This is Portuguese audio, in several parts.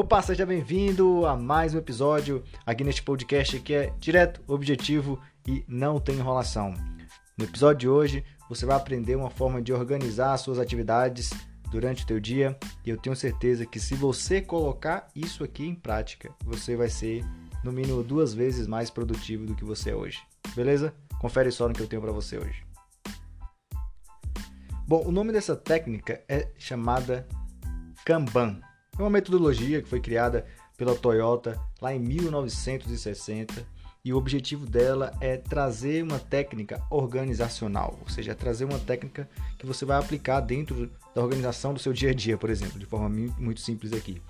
Opa, seja bem-vindo a mais um episódio aqui neste podcast que é direto, objetivo e não tem enrolação. No episódio de hoje, você vai aprender uma forma de organizar as suas atividades durante o teu dia e eu tenho certeza que se você colocar isso aqui em prática, você vai ser no mínimo duas vezes mais produtivo do que você é hoje. Beleza? Confere só no que eu tenho para você hoje. Bom, o nome dessa técnica é chamada Kanban. É uma metodologia que foi criada pela Toyota lá em 1960 e o objetivo dela é trazer uma técnica organizacional, ou seja, trazer uma técnica que você vai aplicar dentro da organização do seu dia a dia, por exemplo, de forma muito simples aqui.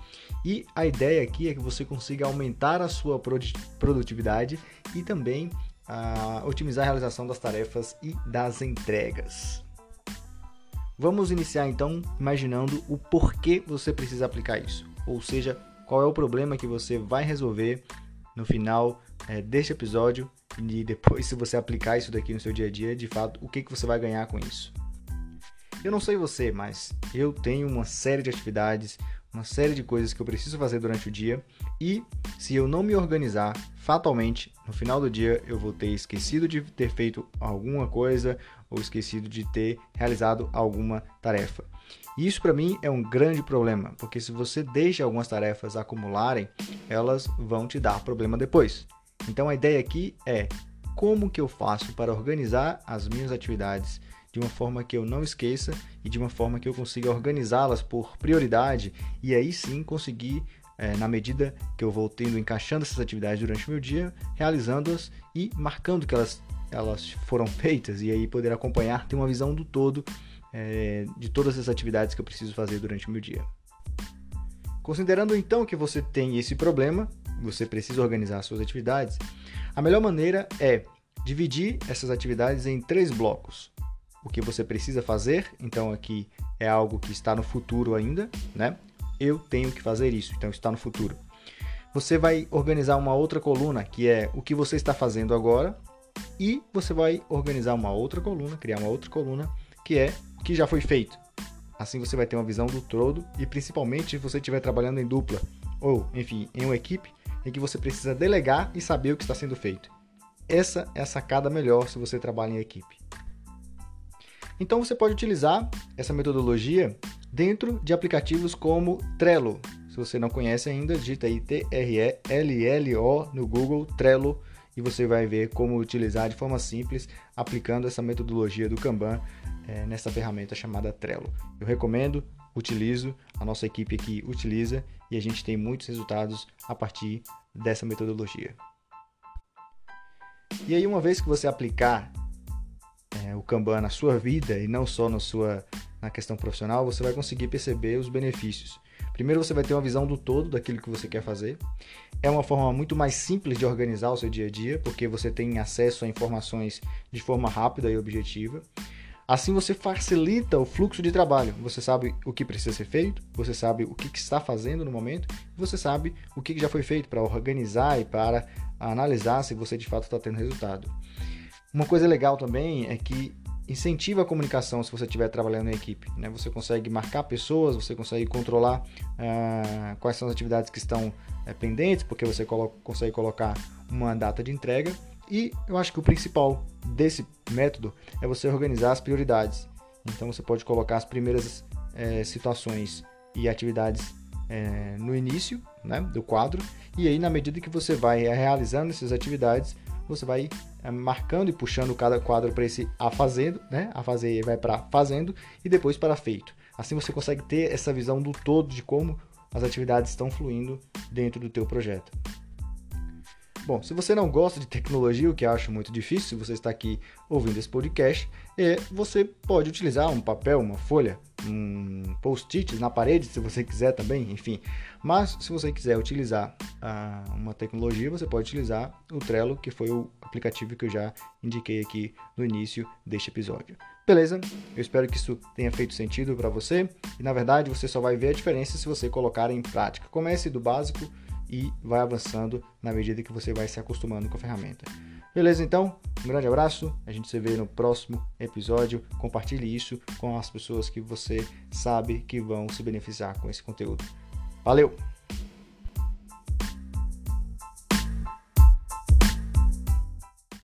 E a ideia aqui é que você consiga aumentar a sua produtividade e também uh, otimizar a realização das tarefas e das entregas. Vamos iniciar então imaginando o porquê você precisa aplicar isso, ou seja, qual é o problema que você vai resolver no final é, deste episódio e depois, se você aplicar isso daqui no seu dia a dia, de fato, o que, que você vai ganhar com isso. Eu não sei você, mas eu tenho uma série de atividades, uma série de coisas que eu preciso fazer durante o dia e se eu não me organizar, fatalmente, no final do dia eu vou ter esquecido de ter feito alguma coisa ou esquecido de ter realizado alguma tarefa. E isso para mim é um grande problema, porque se você deixa algumas tarefas acumularem, elas vão te dar problema depois. Então a ideia aqui é como que eu faço para organizar as minhas atividades de uma forma que eu não esqueça e de uma forma que eu consiga organizá-las por prioridade e aí sim conseguir, é, na medida que eu vou tendo, encaixando essas atividades durante o meu dia, realizando-as e marcando que elas, elas foram feitas e aí poder acompanhar, ter uma visão do todo é, de todas as atividades que eu preciso fazer durante o meu dia. Considerando então que você tem esse problema, você precisa organizar suas atividades, a melhor maneira é dividir essas atividades em três blocos. O que você precisa fazer, então aqui é algo que está no futuro ainda, né? Eu tenho que fazer isso, então está no futuro. Você vai organizar uma outra coluna, que é o que você está fazendo agora, e você vai organizar uma outra coluna, criar uma outra coluna, que é o que já foi feito. Assim você vai ter uma visão do todo e principalmente se você estiver trabalhando em dupla ou, enfim, em uma equipe em que você precisa delegar e saber o que está sendo feito. Essa é a sacada melhor se você trabalha em equipe. Então você pode utilizar essa metodologia dentro de aplicativos como Trello. Se você não conhece ainda, digita aí T-R-E-L-L-O no Google Trello e você vai ver como utilizar de forma simples aplicando essa metodologia do Kanban é, nessa ferramenta chamada Trello. Eu recomendo, utilizo, a nossa equipe aqui utiliza e a gente tem muitos resultados a partir dessa metodologia. E aí, uma vez que você aplicar o Kanban na sua vida e não só na sua na questão profissional, você vai conseguir perceber os benefícios. Primeiro, você vai ter uma visão do todo daquilo que você quer fazer. É uma forma muito mais simples de organizar o seu dia a dia, porque você tem acesso a informações de forma rápida e objetiva. Assim você facilita o fluxo de trabalho. Você sabe o que precisa ser feito, você sabe o que, está fazendo no momento, você sabe o que já foi feito para organizar e para analisar se você de fato está tendo resultado. Uma coisa legal também é que incentiva a comunicação se você estiver trabalhando em equipe. Né? Você consegue marcar pessoas, você consegue controlar uh, quais são as atividades que estão uh, pendentes, porque você colo consegue colocar uma data de entrega e eu acho que o principal desse método é você organizar as prioridades. Então você pode colocar as primeiras é, situações e atividades é, no início né, do quadro, e aí, na medida que você vai realizando essas atividades, você vai é, marcando e puxando cada quadro para esse a fazendo, né? A fazer vai para fazendo e depois para feito. Assim você consegue ter essa visão do todo de como as atividades estão fluindo dentro do teu projeto. Bom, se você não gosta de tecnologia, o que eu acho muito difícil, se você está aqui ouvindo esse podcast, é, você pode utilizar um papel, uma folha, um post-it na parede, se você quiser também, enfim. Mas se você quiser utilizar ah, uma tecnologia, você pode utilizar o Trello, que foi o aplicativo que eu já indiquei aqui no início deste episódio. Beleza? Eu espero que isso tenha feito sentido para você e na verdade você só vai ver a diferença se você colocar em prática. Comece do básico e vai avançando na medida que você vai se acostumando com a ferramenta. Beleza, então? Um grande abraço. A gente se vê no próximo episódio. Compartilhe isso com as pessoas que você sabe que vão se beneficiar com esse conteúdo. Valeu!